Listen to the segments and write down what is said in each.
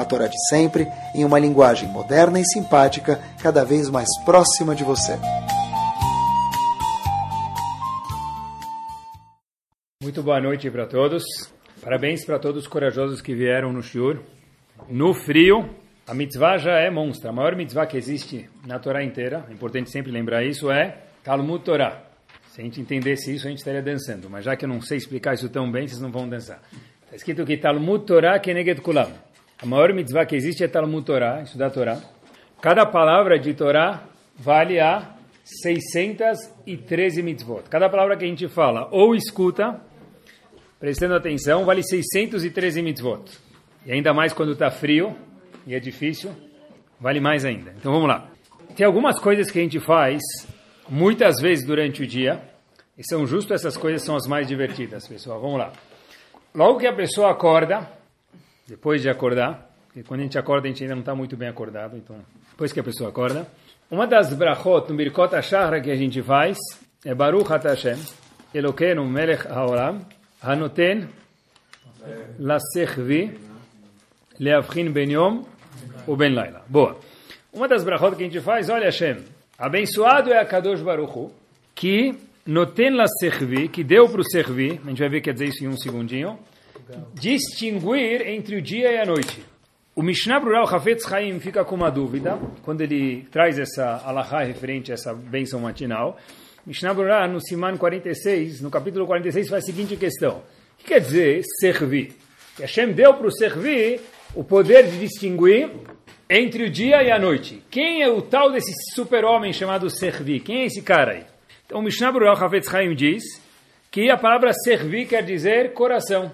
a Torá de sempre, em uma linguagem moderna e simpática, cada vez mais próxima de você. Muito boa noite para todos. Parabéns para todos os corajosos que vieram no Shur. No frio, a mitzvah já é monstra. A maior mitzvah que existe na Torá inteira, é importante sempre lembrar isso, é Talmud Torá. Se a gente entendesse isso, a gente estaria dançando. Mas já que eu não sei explicar isso tão bem, vocês não vão dançar. Está escrito que Talmud Torá Keneged Kulam. A maior mitzvah que existe é Talmud Torá, estudar Torá. Cada palavra de Torá vale a 613 mitzvot. Cada palavra que a gente fala ou escuta, prestando atenção, vale 613 mitzvot. E ainda mais quando está frio e é difícil, vale mais ainda. Então vamos lá. Tem algumas coisas que a gente faz muitas vezes durante o dia, e são justo essas coisas são as mais divertidas, pessoal. Vamos lá. Logo que a pessoa acorda, depois de acordar, porque quando a gente acorda a gente ainda não está muito bem acordado, então depois que a pessoa acorda. Uma das brachot no Birkot HaShahra que a gente faz é Baruch Hashem, Elokeinu Melech HaOlam, Hanoten Lasechvi Leavchin Ben Yom ou Ben Laila. Boa. Uma das brachot que a gente faz, olha Hashem, abençoado é a Kadosh Baruch Hu, que Noten Lasechvi, que deu para o Servi, a gente vai ver que quer dizer isso em um segundinho, distinguir entre o dia e a noite. O Mishnah Brural Hafetz Haim fica com uma dúvida, quando ele traz essa alahá referente a essa bênção matinal. Mishnah Brural, no Siman 46, no capítulo 46, faz a seguinte questão. O que quer dizer servir? Que Hashem deu para o servir o poder de distinguir entre o dia e a noite. Quem é o tal desse super-homem chamado servir? Quem é esse cara aí? Então, o Mishnah Brural Hafetz Haim diz que a palavra servir quer dizer coração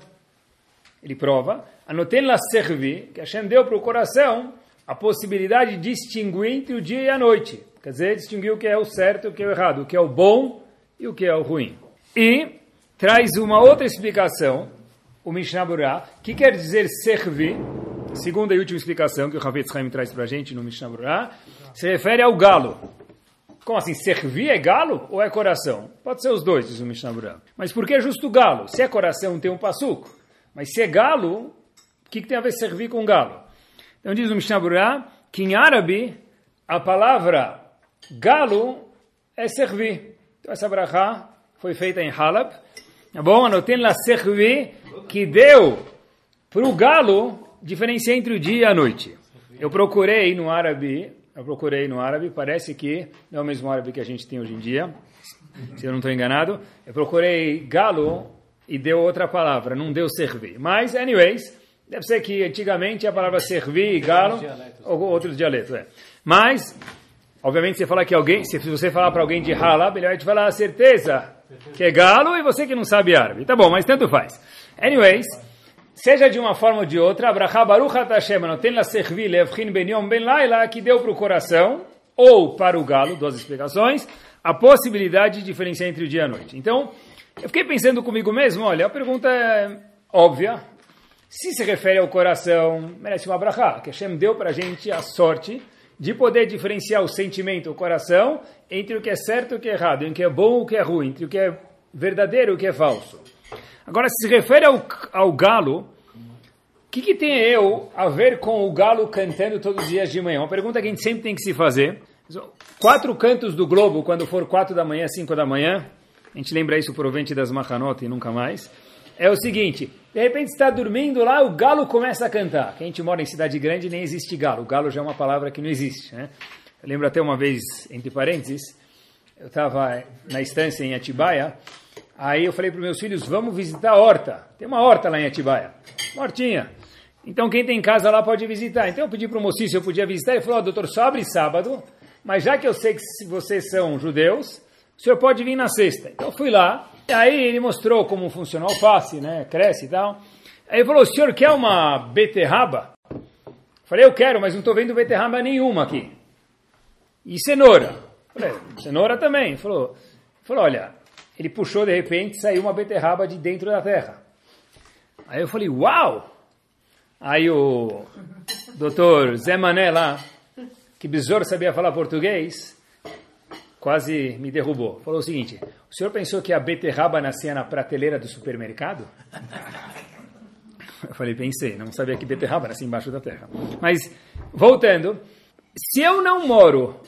ele prova, anotem la servi, que Hashem deu para o coração a possibilidade de distinguir entre o dia e a noite. Quer dizer, distinguir o que é o certo e o que é o errado, o que é o bom e o que é o ruim. E traz uma outra explicação, o Mishnah Burah, que quer dizer servi, segunda e última explicação que o Havetz Haim traz para a gente no Mishnah Burah, se refere ao galo. Como assim? Servir é galo ou é coração? Pode ser os dois, diz o Mishnah Burah. Mas por que justo galo? Se é coração, tem um passuco. Mas se é galo, o que, que, tem a ver servir com galo? Então diz o Mishnah Burah que em árabe a palavra galo é servir. Então essa brachá foi feita em Halab. Tá bom? Anotei lá servir que deu para o galo diferencia entre o dia e a noite. Eu procurei no árabe, eu procurei no árabe, parece que não é o mesmo árabe que a gente tem hoje em dia, se eu não estou enganado. Eu procurei galo e deu outra palavra, não deu servir. Mas, anyways, deve ser que antigamente a palavra servir e galo, ou outros dialetos, é. Mas, obviamente, você fala que alguém, se você falar para alguém de Halab, ele vai te falar a certeza que é galo e você que não sabe árabe. Tá bom, mas tanto faz. Anyways, seja de uma forma ou de outra, Abraha Baruch Hashem, tem la servir, levchin ben yom ben laila, que deu para o coração, ou para o galo, duas explicações, a possibilidade de diferenciar entre o dia e a noite. Então, eu fiquei pensando comigo mesmo, olha, a pergunta é óbvia. Se se refere ao coração, merece uma brachá, que Hashem deu para a gente a sorte de poder diferenciar o sentimento, o coração, entre o que é certo e o que é errado, entre o que é bom e o que é ruim, entre o que é verdadeiro e o que é falso. Agora, se se refere ao, ao galo, o que, que tem eu a ver com o galo cantando todos os dias de manhã? Uma pergunta que a gente sempre tem que se fazer. Quatro cantos do globo, quando for quatro da manhã, cinco da manhã, a gente lembra isso provente das Machanot e nunca mais, é o seguinte, de repente está dormindo lá, o galo começa a cantar. Quem a gente mora em cidade grande nem existe galo, o galo já é uma palavra que não existe. Né? Eu lembro até uma vez, entre parênteses, eu estava na estância em Atibaia, aí eu falei para meus filhos, vamos visitar a horta. Tem uma horta lá em Atibaia, uma hortinha. Então quem tem casa lá pode visitar. Então eu pedi para o mocinho se eu podia visitar, ele falou, oh, doutor, só abre sábado, mas já que eu sei que vocês são judeus, o senhor pode vir na sexta. Então eu fui lá, e aí ele mostrou como funciona o alface, né, cresce e tal. Aí ele falou, o senhor quer uma beterraba? Falei, eu quero, mas não estou vendo beterraba nenhuma aqui. e cenoura. Falei, cenoura também. Ele falou, falou, olha, ele puxou de repente, saiu uma beterraba de dentro da terra. Aí eu falei, uau! Aí o doutor Zé Mané lá, que besouro sabia falar português, quase me derrubou. Falou o seguinte, o senhor pensou que a beterraba nascia na prateleira do supermercado? Eu falei, pensei, não sabia que beterraba nascia embaixo da terra. Mas, voltando, se eu não moro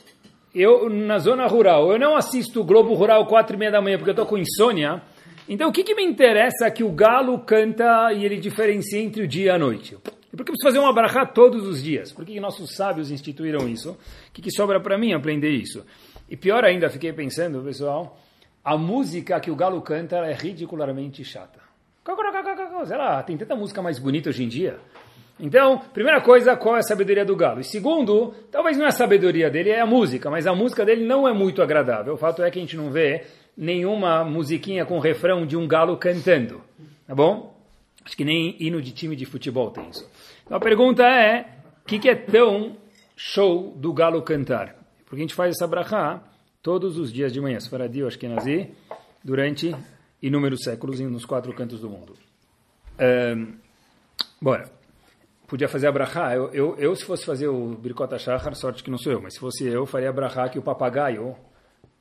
eu na zona rural, eu não assisto o Globo Rural quatro e meia da manhã porque eu estou com insônia, então o que, que me interessa que o galo canta e ele diferencia entre o dia e a noite? Por que preciso fazer uma brachá todos os dias? Por que, que nossos sábios instituíram isso? O que, que sobra para mim aprender isso? E pior ainda, fiquei pensando, pessoal, a música que o galo canta é ridicularmente chata. Sei lá, tem tanta música mais bonita hoje em dia. Então, primeira coisa, qual é a sabedoria do galo? E segundo, talvez não é a sabedoria dele, é a música, mas a música dele não é muito agradável. O fato é que a gente não vê nenhuma musiquinha com refrão de um galo cantando, tá bom? Acho que nem hino de time de futebol tem isso. Então a pergunta é, o que, que, é tão show do galo cantar? Porque a gente faz essa brachá todos os dias de manhã, Sfaradi ou Ashkenazi, durante inúmeros séculos nos quatro cantos do mundo. Um, bora podia fazer a brachá. Eu, eu, eu, se fosse fazer o Birkot HaShachar, sorte que não sou eu, mas se fosse eu, faria a brachá que o papagaio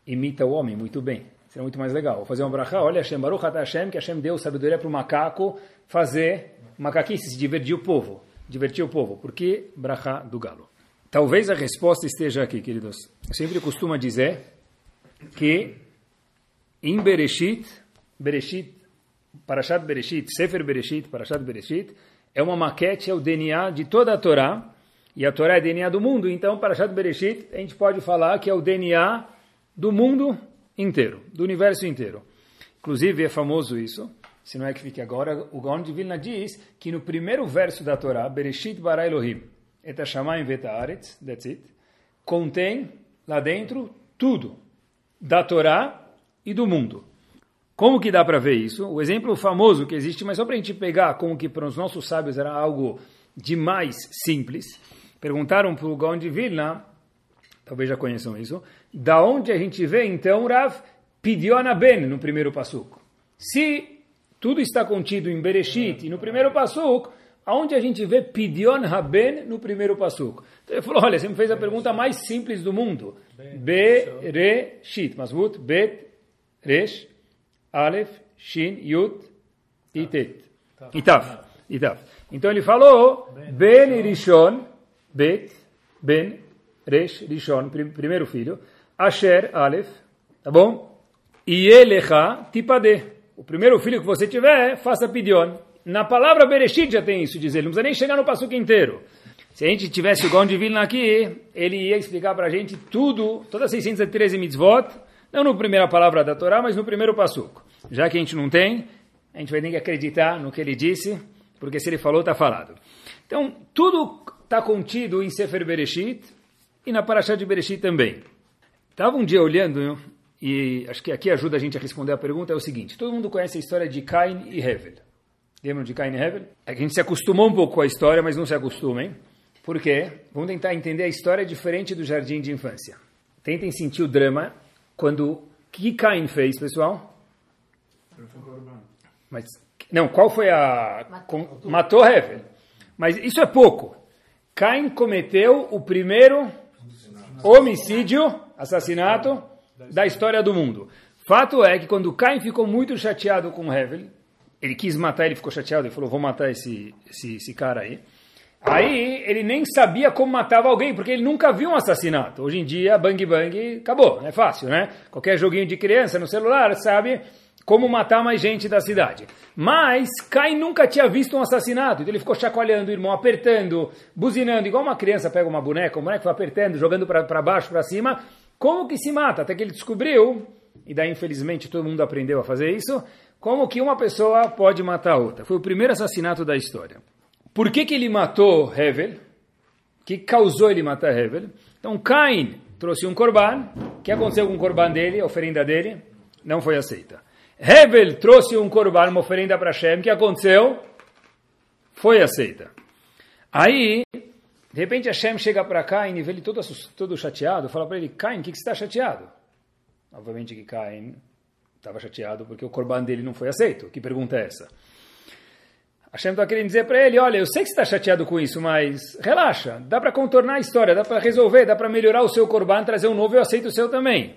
imita o homem muito bem. Seria muito mais legal. Vou fazer uma brachá, olha Hashem, Baruch Hashem, que Hashem deu sabedoria para o macaco fazer macaquice, se divertir o povo. Divertir o povo. Por que brachá do galo? Talvez a resposta esteja aqui, queridos. Eu sempre costumo dizer que em Bereshit, Bereshit, Parashat Bereshit, Sefer Bereshit, Parashat Bereshit, é uma maquete, é o DNA de toda a Torá, e a Torá é DNA do mundo, então, para Parashat Bereshit, a gente pode falar que é o DNA do mundo inteiro, do universo inteiro. Inclusive, é famoso isso, se não é que fique agora, o Gaon de Vilna diz que no primeiro verso da Torá, Bereshit bara Elohim, et hashamayim vet haaretz, that's it, contém lá dentro tudo da Torá e do mundo. Como que dá para ver isso? O exemplo famoso que existe, mas só para a gente pegar como que para os nossos sábios era algo demais simples. Perguntaram para o Gaon de Vilna, talvez já conheçam isso, da onde a gente vê então Rav Pidiona Ben no primeiro passuco. Se tudo está contido em Bereshit e no primeiro passuco, aonde a gente vê Pidion Haben no primeiro passuco? Então ele falou, olha, você me fez a pergunta mais simples do mundo. Bereshit, Masmut, Bet, Resh, Aleph, Shin, Yud Tet. Tav. E Tav. Então ele falou Ben Rishon, Bet, Ben, Resh, Rishon, primeiro filho, Asher, Aleph, tá bom? E Elecha, Tipade. O primeiro filho que você tiver, faça Pidion. Na palavra Bereshit já tem isso, diz ele. Não precisa nem chegar no passuco inteiro. Se a gente tivesse o Gaon de Vilna aqui, ele ia explicar para a gente tudo, todas as 613 mitzvot, não na primeira palavra da Torá, mas no primeiro passuco. Já que a gente não tem, a gente vai ter que acreditar no que ele disse, porque se ele falou, está falado. Então, tudo está contido em Sefer Bereshit e na Parashá de Bereshit também. Estava um dia olhando, e acho que aqui ajuda a gente a responder a pergunta, é o seguinte, todo mundo conhece a história de Cain e Hevel. Lembram de Cain e Hevel? É que a gente se acostumou um pouco com a história, mas não se acostuma, hein? Por quê? Vamos tentar entender a história diferente do jardim de infância. Tentem sentir o drama quando que Cain fez, pessoal? Mas não, qual foi a matou, matou Hevel. Mas isso é pouco. Cain cometeu o primeiro homicídio, assassinato da história do mundo. Fato é que quando Cain ficou muito chateado com Hevel, ele quis matar, ele ficou chateado, ele falou, vou matar esse, esse, esse cara aí. Aí ele nem sabia como matava alguém, porque ele nunca viu um assassinato. Hoje em dia, bang bang, acabou, é fácil, né? Qualquer joguinho de criança no celular sabe como matar mais gente da cidade. Mas Caim nunca tinha visto um assassinato, então ele ficou chacoalhando o irmão, apertando, buzinando, igual uma criança pega uma boneca, o boneco vai apertando, jogando para baixo, para cima. Como que se mata? Até que ele descobriu, e daí infelizmente todo mundo aprendeu a fazer isso, como que uma pessoa pode matar outra. Foi o primeiro assassinato da história. Por que, que ele matou Hevel? O que causou ele matar Hevel? Então Cain trouxe um corban. O que aconteceu com o corban dele, a oferenda dele? Não foi aceita. Hevel trouxe um corban, uma oferenda para Hashem. O que aconteceu? Foi aceita. Aí, De repente Hashem chega para Cain e vê ele todo, todo chateado, fala para ele, Cain, o que, que você está chateado? Obviamente que Cain estava chateado porque o corban dele não foi aceito. Que pergunta é essa? Hashem está querendo dizer para ele, olha, eu sei que você está chateado com isso, mas relaxa, dá para contornar a história, dá para resolver, dá para melhorar o seu corban, trazer um novo, eu aceito o seu também.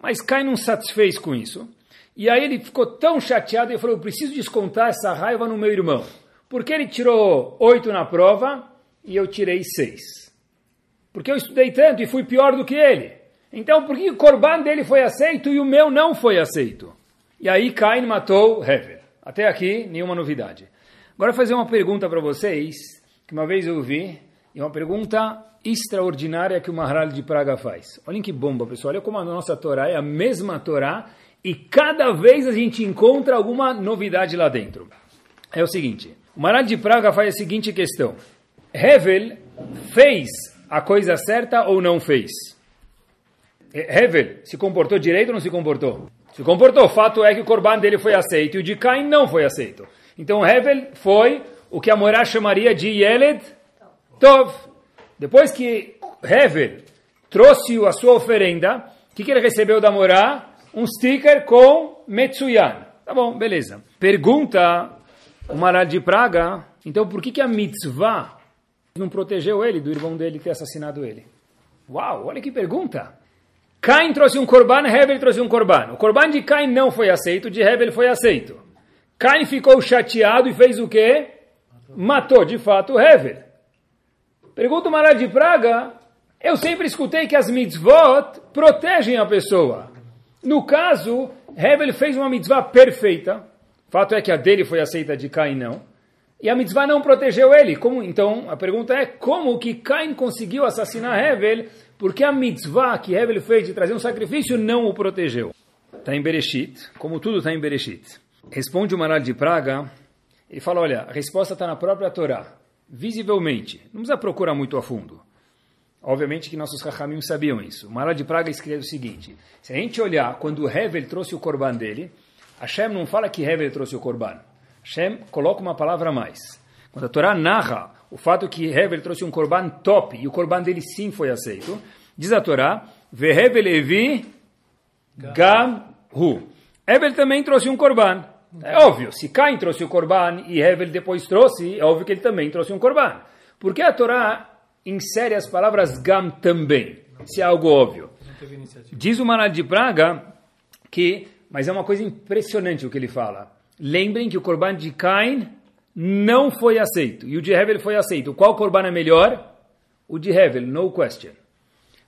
Mas Cain não satisfez com isso. E aí ele ficou tão chateado e falou, eu preciso descontar essa raiva no meu irmão. Porque ele tirou oito na prova e eu tirei seis. Porque eu estudei tanto e fui pior do que ele. Então por que o corban dele foi aceito e o meu não foi aceito? E aí Cain matou Hevel. Até aqui, nenhuma novidade. Agora fazer uma pergunta para vocês, que uma vez eu ouvi, e uma pergunta extraordinária que o Maharal de Praga faz. Olhem que bomba, pessoal. Olha como a nossa Torá é a mesma Torá e cada vez a gente encontra alguma novidade lá dentro. É o seguinte, o Maharal de Praga faz a seguinte questão. Hevel fez a coisa certa ou não fez? Hevel se comportou direito ou não se comportou? Se comportou. Fato é que o corban dele foi aceito e o de Cain não foi aceito. Então Hevel foi o que a Morá chamaria de Yeled Tov. Depois que Hevel trouxe a sua oferenda, o que, que ele recebeu da Morá? Um sticker com Metsuyan. Tá bom, beleza. Pergunta o Maral de Praga, então por que, que a mitzvah não protegeu ele do irmão dele ter assassinado ele? Uau, olha que pergunta! Cain trouxe um corban, Hevel trouxe um corban. O corban de Cain não foi aceito, de Hevel foi aceito. Cain ficou chateado e fez o quê? Matou, de fato, Hevel. Pergunta o de Praga, eu sempre escutei que as mitzvot protegem a pessoa. No caso, Hevel fez uma mitzvah perfeita. Fato é que a dele foi aceita, de Cain não. E a mitzvah não protegeu ele. Como, então, a pergunta é, como que Cain conseguiu assassinar Hevel porque a mitzvah que Hevel fez de trazer um sacrifício não o protegeu. Está em Bereshit, como tudo está em Bereshit. Responde o Maral de Praga, ele fala, olha, a resposta está na própria Torá, visivelmente, não precisa procurar muito a fundo. Obviamente que nossos Rahamim sabiam isso. O Maral de Praga escreve o seguinte, se a gente olhar, quando Hevel trouxe o corban dele, Hashem não fala que Hevel trouxe o corban. Hashem coloca uma palavra a mais. Quando a Torá narra o fato que Hevel trouxe um corban top, e o corban dele sim foi aceito, diz a Torá, Vehevel evi gam hu. Hevel também trouxe um corban. É óbvio, se Cain trouxe o corban e Hevel depois trouxe, é óbvio que ele também trouxe um corban. Porque a Torá insere as palavras gam também, se é algo óbvio. Diz o Manad de Praga que, mas é uma coisa impressionante o que ele fala. Lembrem que o corban de Cain não foi aceito. E o de Hevel foi aceito. Qual Corban é melhor? O de Hevel, no question.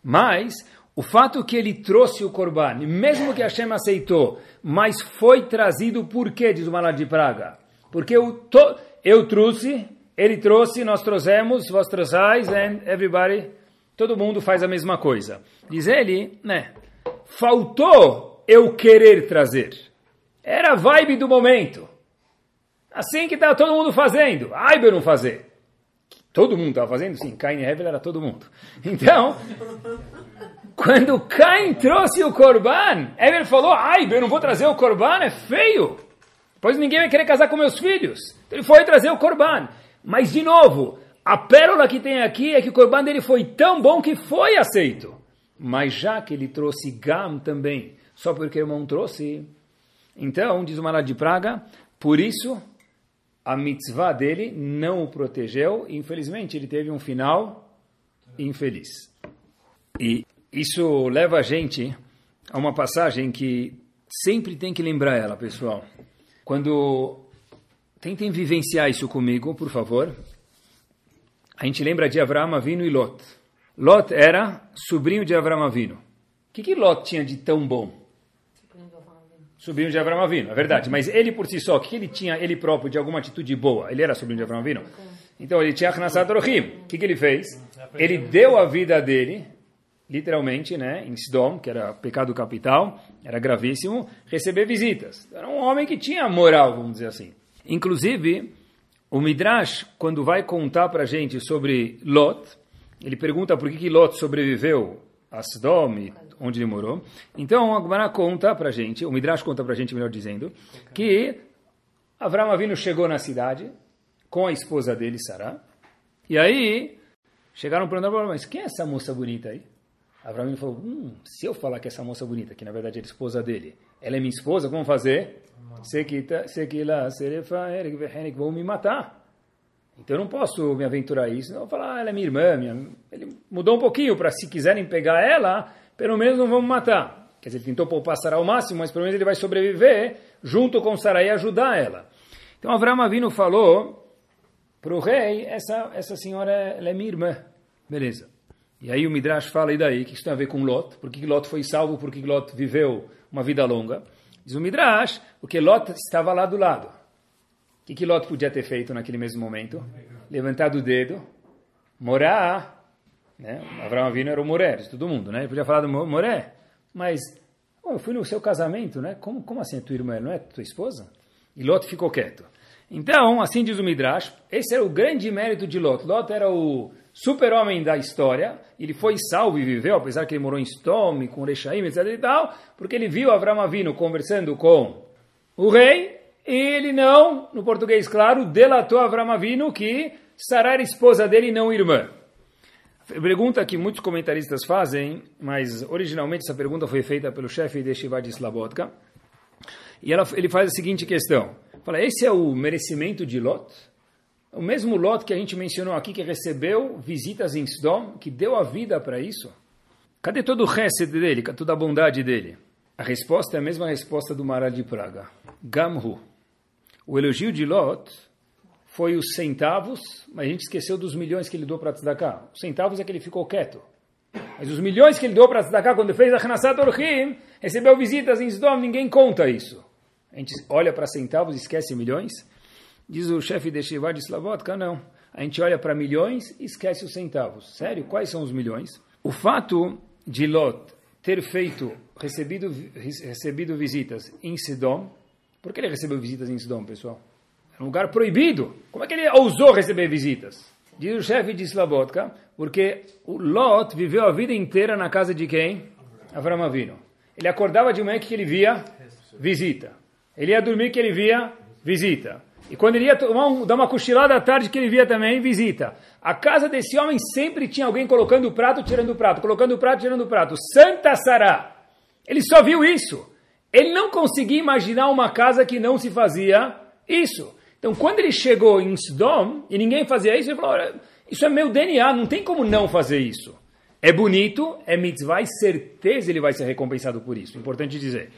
Mas, o fato que ele trouxe o Corban, mesmo que Hashem aceitou, mas foi trazido por quê, diz o Malad de Praga? Porque eu, to, eu trouxe, ele trouxe, nós trouxemos, vós trouxais, and everybody, todo mundo faz a mesma coisa. Diz ele, né, faltou eu querer trazer. Era a vibe do momento. Assim que está todo mundo fazendo. Aibe não fazer. Todo mundo estava fazendo? Sim, Cain e Hevel era todo mundo. Então, quando Cain trouxe o Corban, Hevel falou, Aibe, eu não vou trazer o Corban, é feio. Pois ninguém vai querer casar com meus filhos. Então, ele foi trazer o Corban. Mas, de novo, a pérola que tem aqui é que o Corban dele foi tão bom que foi aceito. Mas já que ele trouxe Gam também, só porque o irmão trouxe. Então, diz o Marad de Praga, por isso a mitzvah dele não o protegeu e infelizmente ele teve um final infeliz. E isso leva a gente a uma passagem que sempre tem que lembrar ela, pessoal. Quando tentem vivenciar isso comigo, por favor. A gente lembra de Avraham Avinu e Lot. Lot era sobrinho de Avraham Avinu. O que, que Lot tinha de tão bom? Sobrinho de Avram Avinu, é verdade. Mas ele por si só, o que ele tinha, ele próprio, de alguma atitude boa? Ele era sobrinho de Avram Avinu? Então ele tinha Achnasat Rohim. O que, que ele fez? Ele deu a vida dele, literalmente, né, em Sdom, que era pecado capital, era gravíssimo, receber visitas. Era um homem que tinha moral, vamos dizer assim. Inclusive, o Midrash, quando vai contar para a gente sobre Lot, ele pergunta por que, que Lot sobreviveu a Sdom e onde ele morou. Então, a Gemara conta para gente, o Midrash conta para gente, melhor dizendo, que Avram Avinu chegou na cidade com a esposa dele, Sarah, e aí chegaram perguntando, mas quem é essa moça bonita aí? Abraão falou, hum, se eu falar que essa moça bonita, que na verdade é a esposa dele, ela é minha esposa, como fazer? Sekila serefa vão me matar. Então eu não posso me aventurar isso. Não falar, ah, ela é minha irmã. Minha... Ele mudou um pouquinho para se quiserem pegar ela, pelo menos não vão matar. Quer dizer, ele tentou poupar Sarai ao máximo, mas pelo menos ele vai sobreviver junto com Sarai e ajudar ela. Então Avram Avinu falou para o rei, essa, essa senhora ela é minha irmã. Beleza. E aí o Midrash fala, e daí? O que isso tem a ver com Lot? Por que Lot foi salvo? Por que Lot viveu uma vida longa? Diz o Midrash, porque Lot estava lá do lado. Que, que Lot podia ter feito naquele mesmo momento? Levantado o dedo, morar. Né? Abraão Avino era o Moré de todo mundo, né? Ele podia falar do Moré, mas eu fui no seu casamento, né? Como, como assim a tua irmã não é tua esposa? E Lot ficou quieto. Então, assim diz o Midrash, esse era o grande mérito de Lot. Lot era o super-homem da história, ele foi salvo e viveu, apesar que ele morou em Stome, com Rechaim, etc e tal, porque ele viu Avram Avino conversando com o rei, ele não, no português claro, delatou Avram Avino que Sarah era esposa dele e não irmã. Pergunta que muitos comentaristas fazem, mas originalmente essa pergunta foi feita pelo chefe de Shiva de Slabotka, e ela, ele faz a seguinte questão, fala, esse é o merecimento de Lot? O mesmo Lot que a gente mencionou aqui, que recebeu visitas em Sodom, que deu a vida para isso. Cadê todo o resto dele, toda a bondade dele? A resposta é a mesma resposta do Maral de Praga. Gamhu. O elogio de Lot foi os centavos, mas a gente esqueceu dos milhões que ele deu para Tzedakah. Os centavos é que ele ficou quieto. Mas os milhões que ele deu para Tzedakah, quando fez a Hanasat Orhim, recebeu visitas em Sodom, ninguém conta isso. A gente olha para centavos e esquece milhões. Diz o chefe de Shiva de Slavotka, não. A gente olha para milhões e esquece os centavos. Sério? Quais são os milhões? O fato de Lot ter feito, recebido, recebido visitas em Sidom, por que ele recebeu visitas em Sidom, pessoal? É um lugar proibido. Como é que ele ousou receber visitas? Diz o chefe de Slavotka, porque o Lot viveu a vida inteira na casa de quem? Avram Avino. Ele acordava de manhã que ele via visita. Ele ia dormir que ele via visita. E quando ele ia tomar dar uma cochilada à tarde, que ele via também, visita. A casa desse homem sempre tinha alguém colocando o prato, tirando o prato, colocando o prato, tirando o prato. Santa Sará. Ele só viu isso. Ele não conseguia imaginar uma casa que não se fazia isso. Então, quando ele chegou em Sodom e ninguém fazia isso, ele falou: Isso é meu DNA, não tem como não fazer isso. É bonito, é mitzvah e certeza ele vai ser recompensado por isso. Importante dizer.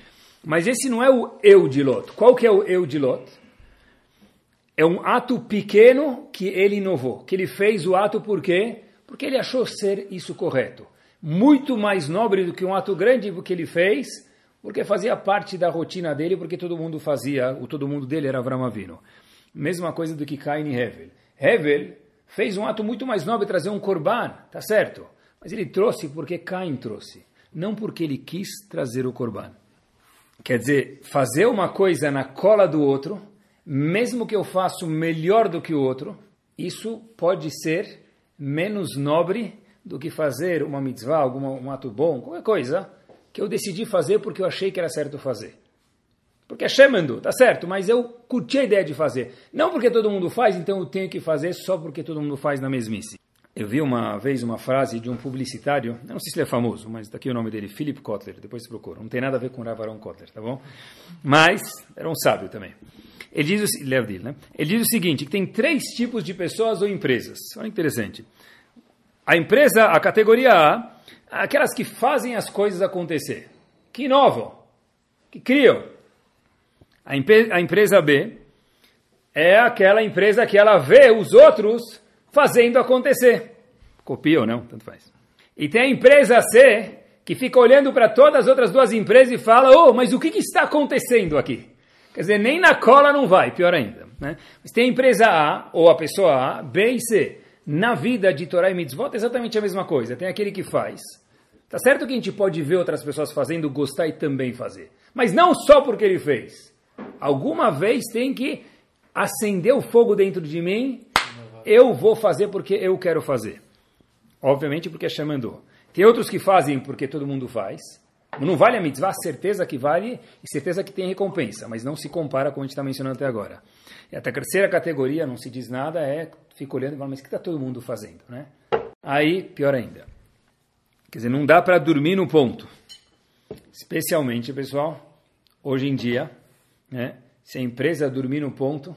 Mas esse não é o eu de Lot. Qual que é o eu de Lot? É um ato pequeno que ele inovou, que ele fez o ato por quê? Porque ele achou ser isso correto. Muito mais nobre do que um ato grande que ele fez, porque fazia parte da rotina dele, porque todo mundo fazia, o todo mundo dele era Avram. Mesma coisa do que Cain e Hevel. Hevel fez um ato muito mais nobre, trazer um korban, tá certo? Mas ele trouxe porque Cain trouxe, não porque ele quis trazer o korban. Quer dizer, fazer uma coisa na cola do outro mesmo que eu faça melhor do que o outro, isso pode ser menos nobre do que fazer uma mitzvah, algum um ato bom, qualquer coisa, que eu decidi fazer porque eu achei que era certo fazer. Porque é mandou, tá certo, mas eu curti a ideia de fazer. Não porque todo mundo faz, então eu tenho que fazer só porque todo mundo faz na mesmice. Eu vi uma vez uma frase de um publicitário, não sei se ele é famoso, mas daqui o nome dele, Philip Kotler, depois procura. Não tem nada a ver com Ravaron Kotler, tá bom? Mas era um sábio também. Ele diz, o, né? Ele diz o seguinte, que tem três tipos de pessoas ou empresas. Olha interessante. A empresa, a categoria A, aquelas que fazem as coisas acontecer, que inovam, que criam. A, a empresa B é aquela empresa que ela vê os outros fazendo acontecer. Copia ou não, tanto faz. E tem a empresa C, que fica olhando para todas as outras duas empresas e fala, oh, mas o que, que está acontecendo aqui? Quer dizer, nem na cola não vai, pior ainda. Né? Mas tem a empresa A, ou a pessoa A, B e C. Na vida de Torah e Mitzvot é exatamente a mesma coisa. Tem aquele que faz. Tá certo que a gente pode ver outras pessoas fazendo, gostar e também fazer. Mas não só porque ele fez. Alguma vez tem que acender o fogo dentro de mim. Eu vou fazer porque eu quero fazer. Obviamente porque Hashem mandou. Tem outros que fazem porque todo mundo faz. Não vale a mitzvah, certeza que vale e certeza que tem recompensa, mas não se compara com o que a gente está mencionando até agora. E até a terceira categoria, não se diz nada, é fica olhando e fala, mas o que está todo mundo fazendo? Né? aí pior ainda. Quer dizer, não dá para dormir no ponto. Especialmente, pessoal, hoje em dia, né, se a empresa dormir no ponto,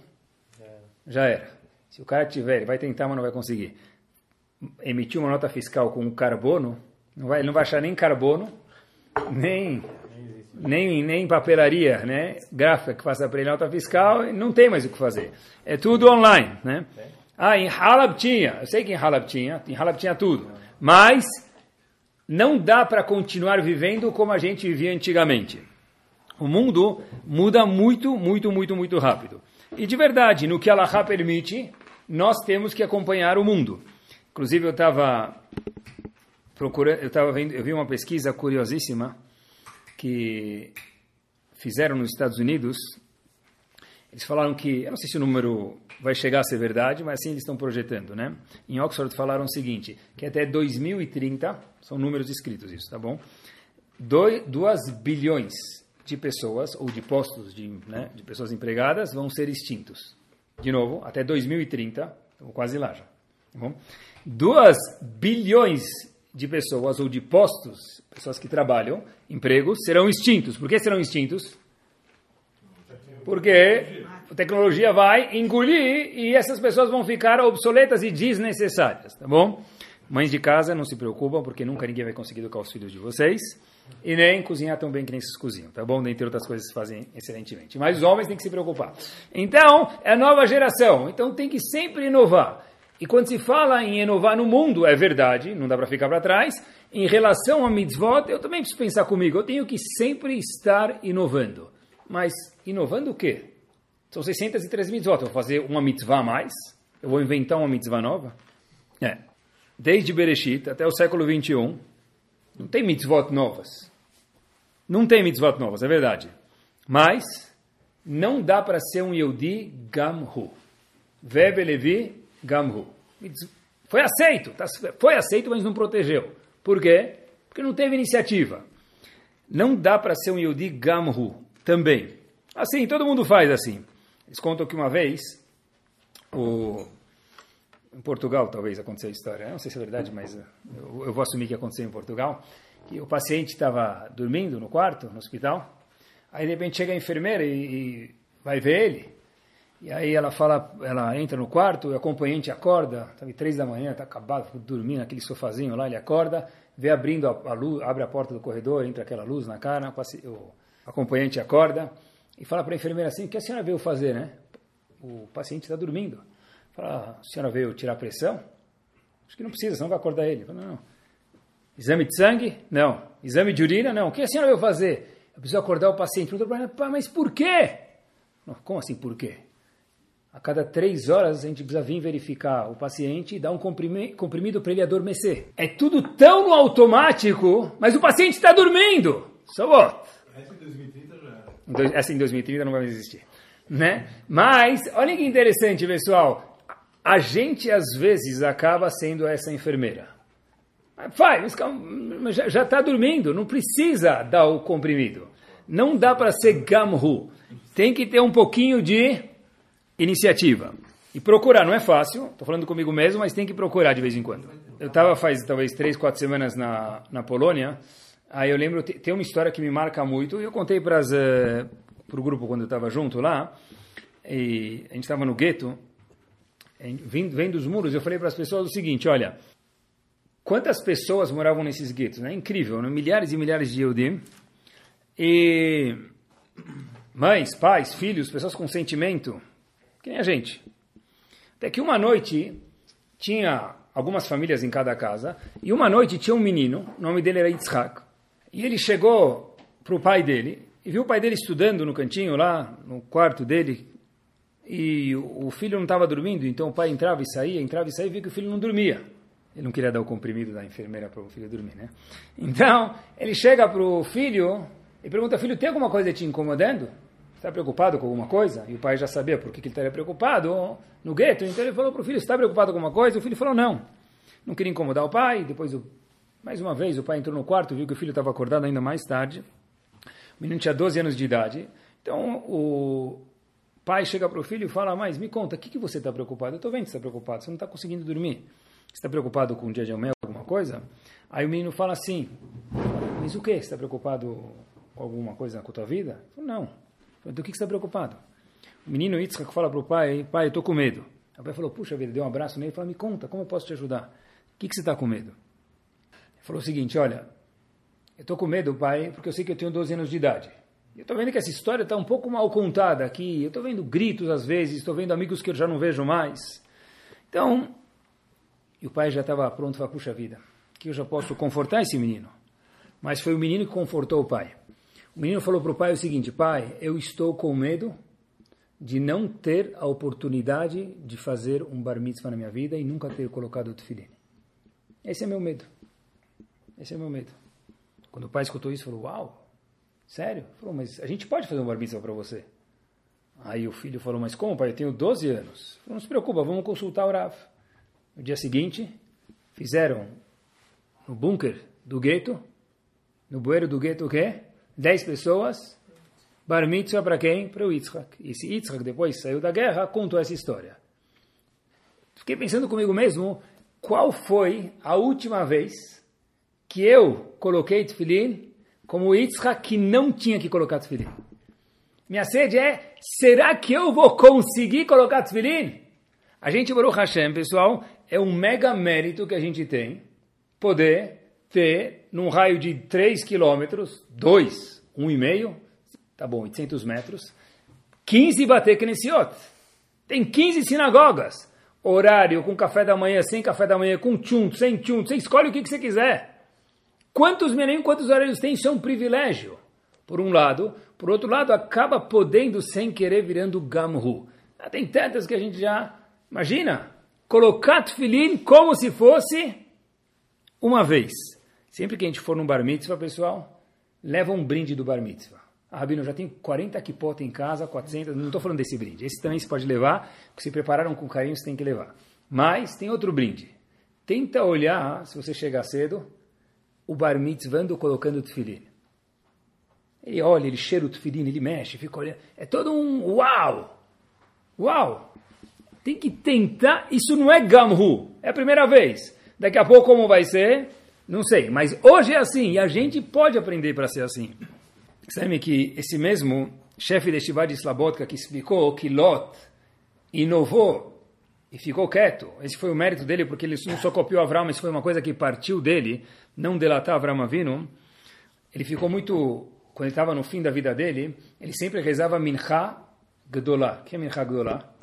já era. Se o cara tiver, ele vai tentar, mas não vai conseguir. Emitir uma nota fiscal com carbono, não vai, ele não vai achar nem carbono, nem nem, nem papelaria, né? Gráfica que faça para ele nota fiscal, não tem mais o que fazer. É tudo online, né? Ah, em Halab tinha, eu sei que em Halab tinha, em Halab tinha tudo, mas não dá para continuar vivendo como a gente vivia antigamente. O mundo muda muito, muito, muito, muito rápido. E de verdade, no que Allah permite, nós temos que acompanhar o mundo. Inclusive, eu estava procurando, eu estava vendo, eu vi uma pesquisa curiosíssima que fizeram nos Estados Unidos. Eles falaram que, eu não sei se o número vai chegar a ser verdade, mas assim eles estão projetando, né? Em Oxford falaram o seguinte, que até 2030, são números escritos isso, tá bom? 2 bilhões de pessoas, ou de postos de, né, de pessoas empregadas, vão ser extintos. De novo, até 2030, estamos quase lá já. Tá bom? 2 bilhões de pessoas, ou de postos, pessoas que trabalham, empregos, serão extintos. Por que serão extintos? Porque a tecnologia vai engolir e essas pessoas vão ficar obsoletas e desnecessárias, tá bom? Mães de casa, não se preocupam, porque nunca ninguém vai conseguir educar os filhos de vocês. E nem cozinhar tão bem que nem vocês cozinham, tá bom? Dentre outras coisas, fazem excelentemente. Mas os homens têm que se preocupar. Então, é a nova geração. Então, tem que sempre inovar. E quando se fala em inovar no mundo, é verdade, não dá para ficar para trás. Em relação a mitzvot, eu também preciso pensar comigo. Eu tenho que sempre estar inovando. Mas inovando o quê? São 603 mitzvot. Eu vou fazer uma mitzvah a mais? Eu vou inventar uma mitzvah nova? É. Desde Bereshit até o século 21, não tem mitzvot novas. Não tem mitzvot novas, é verdade. Mas não dá para ser um Yehudi Gamhu. Vebe Levi Gamhu. Foi aceito, tá, foi aceito, mas não protegeu. Por quê? Porque não teve iniciativa. Não dá para ser um Yehudi Gamhu também. Assim, todo mundo faz assim. Eles contam que uma vez, o, em Portugal talvez aconteceu a história, não sei se é verdade, mas eu, eu vou assumir que aconteceu em Portugal, que o paciente estava dormindo no quarto, no hospital, aí de repente chega a enfermeira e, e vai ver ele, e aí ela fala, ela entra no quarto, o acompanhante acorda, sabe, três da manhã, está acabado, dormindo naquele sofazinho lá, ele acorda, vê abrindo a, a, luz, abre a porta do corredor, entra aquela luz na cara, o acompanhante acorda e fala para a enfermeira assim, o que a senhora veio fazer, né? O paciente está dormindo. Fala, a senhora veio tirar pressão? Acho que não precisa, senão vai acordar ele. Fala, não. Exame de sangue? Não. Exame de urina? Não. O que a senhora veio fazer? Eu preciso acordar o paciente. Mas por quê? Como assim por quê? A cada três horas a gente precisa vir verificar o paciente e dar um comprimido para ele adormecer. É tudo tão automático, mas o paciente está dormindo. So what? Essa em 2030 já Essa em 2030 não vai mais existir. Né? Mas, olha que interessante, pessoal. A gente às vezes acaba sendo essa enfermeira. Faz, já está dormindo, não precisa dar o comprimido. Não dá para ser gamru. Tem que ter um pouquinho de iniciativa. E procurar, não é fácil, estou falando comigo mesmo, mas tem que procurar de vez em quando. Eu estava faz talvez três, quatro semanas na, na Polônia, aí eu lembro, tem uma história que me marca muito, e eu contei para uh, eh, o grupo quando eu estava junto lá, e a gente estava no gueto, vendo, vendo os muros, eu falei para as pessoas o seguinte, olha, quantas pessoas moravam nesses guetos, né? Incrível, né? milhares e milhares de Yehudim, e mães, pais, filhos, pessoas com sentimento, que nem a gente. Até que uma noite tinha algumas famílias em cada casa, e uma noite tinha um menino, o nome dele era Yitzhak, e ele chegou para o pai dele, e viu o pai dele estudando no cantinho lá, no quarto dele, e o filho não estava dormindo, então o pai entrava e saía, entrava e saía, e viu que o filho não dormia. Ele não queria dar o comprimido da enfermeira para o filho dormir, né? Então, ele chega para o filho e pergunta, filho, tem alguma coisa te incomodando? está preocupado com alguma coisa? E o pai já sabia por que, ele estaria preocupado no gueto. Então ele falou para o filho, está preocupado com alguma coisa? O filho falou, não. Não queria incomodar o pai. Depois, mais uma vez, o pai entrou no quarto, viu que o filho estava acordado ainda mais tarde. O menino tinha 12 anos de idade. Então o pai chega para o filho e fala, mas me conta, o que, que você está preocupado? Eu estou vendo que você está preocupado, você não está conseguindo dormir. está preocupado com o dia de amanhã, alguma coisa? Aí o menino fala assim, mas o que? Você está preocupado com alguma coisa com a tua vida? Falo, não. Do que você está preocupado? O menino Yitzhak fala para o pai, pai, eu estou com medo. O pai falou, puxa vida, deu um abraço nele e falou, me conta, como eu posso te ajudar? O que, que você está com medo? Falou o seguinte, olha, eu estou com medo, pai, porque eu sei que eu tenho 12 anos de idade. Eu estou vendo que essa história está um pouco mal contada aqui. Eu estou vendo gritos às vezes, estou vendo amigos que eu já não vejo mais. Então, e o pai já estava pronto para puxa vida, que eu já posso confortar esse menino. Mas foi o menino que confortou o pai. O menino falou para o pai o seguinte: Pai, eu estou com medo de não ter a oportunidade de fazer um bar mitzvah na minha vida e nunca ter colocado o tefilim. Esse é meu medo. Esse é meu medo. Quando o pai escutou isso, falou: Uau, Sério? Falou, mas a gente pode fazer um bar para você. Aí o filho falou, mas como, pai? Eu tenho 12 anos. Falou, não se preocupa, vamos consultar o Rav. No dia seguinte, fizeram no bunker do gueto, no bueiro do gueto o quê? 10 pessoas, bar mitzvah para quem? Para o Yitzhak. E esse Yitzhak depois saiu da guerra, contou essa história. Fiquei pensando comigo mesmo, qual foi a última vez que eu coloquei tefilim como Yitzhak que não tinha que colocar tefilim. Minha sede é, será que eu vou conseguir colocar tefilim? A gente, Baruch Hashem, pessoal, é um mega mérito que a gente tem poder ter, num raio de 3 quilômetros, 2, 1,5, tá bom, 800 metros, 15 bater Knessiot. Tem 15 sinagogas. Horário, com café da manhã, sem café da manhã, com tchum, sem tchum, você escolhe o que, que você quiser. Quantos menem, quantos horários tem? Isso é um privilégio. Por um lado. Por outro lado, acaba podendo, sem querer, virando gamru. Ah, tem tantas que a gente já... Imagina, colocar tefilin como se fosse uma vez. Sempre que a gente for num bar mitzvah, pessoal, leva um brinde do bar mitzvah. Ah, Rabino, já tem 40 kipot em casa, 400, não estou falando desse brinde. Esse também se pode levar, porque se prepararam com carinho, você tem que levar. Mas tem outro brinde. Tenta olhar, se você chegar cedo, o bar mitzvando colocando o tefilim. Ele olha, ele cheira o tefilim, ele mexe, fica olhando. É todo um uau! Uau! Tem que tentar. Isso não é gamru. É a primeira vez. Daqui a pouco como vai ser? Não sei. Mas hoje é assim. E a gente pode aprender para ser assim. Sabe que esse mesmo chefe de Shiva de Slabotka que explicou que Lot inovou e ficou quieto. Esse foi o mérito dele, porque ele não só copiou Avram, mas foi uma coisa que partiu dele, não delatar Avram Avinu. Ele ficou muito, quando ele estava no fim da vida dele, ele sempre rezava Mincha Gdolá. O que é Mincha Gdolá?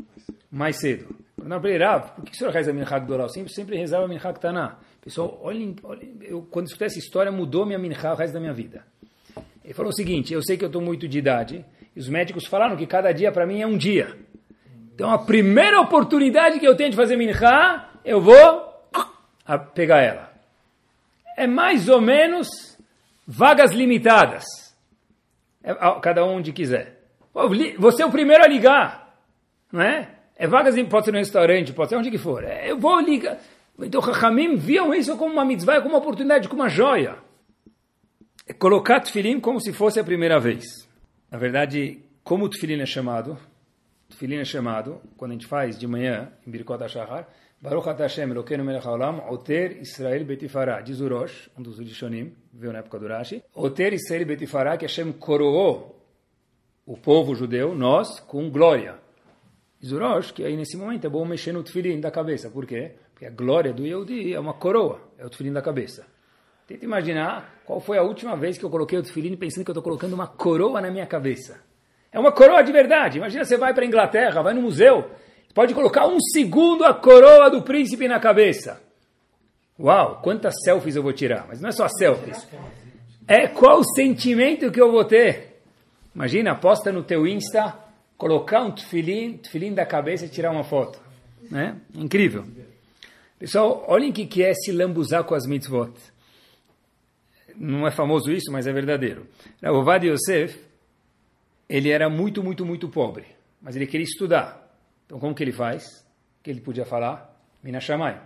Mais cedo. Para ele, por que o senhor reza Mincha Gdolá? Eu sempre, sempre rezava Mincha Ktaná. Pessoal, olhem, olhem eu, quando escutei essa história, mudou minha Mincha o resto da minha vida. Ele falou o seguinte, eu sei que eu estou muito de idade, e os médicos falaram que cada dia para mim é um dia. Então a primeira oportunidade que eu tenho de fazer minhá, eu vou pegar ela. É mais ou menos vagas limitadas. É, cada um onde quiser. Você é o primeiro a ligar. Não é? É vagas, pode ser no restaurante, pode ser onde que for. É, eu vou ligar. Então, Rahamim viam isso como uma mitzvah, como uma oportunidade, como uma joia. É colocar tefilim como se fosse a primeira vez. Na verdade, como o tefilim é chamado, Tefilin é chamado, quando a gente faz de manhã, em Birkot HaShahar, Baruch Hashem Elokeinu Melech HaOlam, Oter Israel Betifará, diz Urosh, um dos Rishonim, veio na época do Rashi, Oter Israel Betifará, que Hashem coroou o povo judeu, nós, com glória. Diz Urosh, que aí nesse momento é bom mexer no Tefilin da cabeça, por quê? Porque a glória do Yehudi é uma coroa, é o Tefilin da cabeça. Tenta imaginar qual foi a última vez que eu coloquei o Tefilin pensando que eu estou colocando uma coroa na minha cabeça. É uma coroa de verdade. Imagina você vai para a Inglaterra, vai no museu, pode colocar um segundo a coroa do príncipe na cabeça. Uau, quantas selfies eu vou tirar? Mas não é só selfies. É qual sentimento que eu vou ter. Imagina, aposta no teu Insta, colocar um tefilim, da cabeça e tirar uma foto. Né? Incrível. Pessoal, olhem o que, que é se lambuzar com as mitzvot. Não é famoso isso, mas é verdadeiro. O Ovad Yosef, ele era muito, muito, muito pobre, mas ele queria estudar. Então, como que ele faz? Que ele podia falar? Mina Shamay.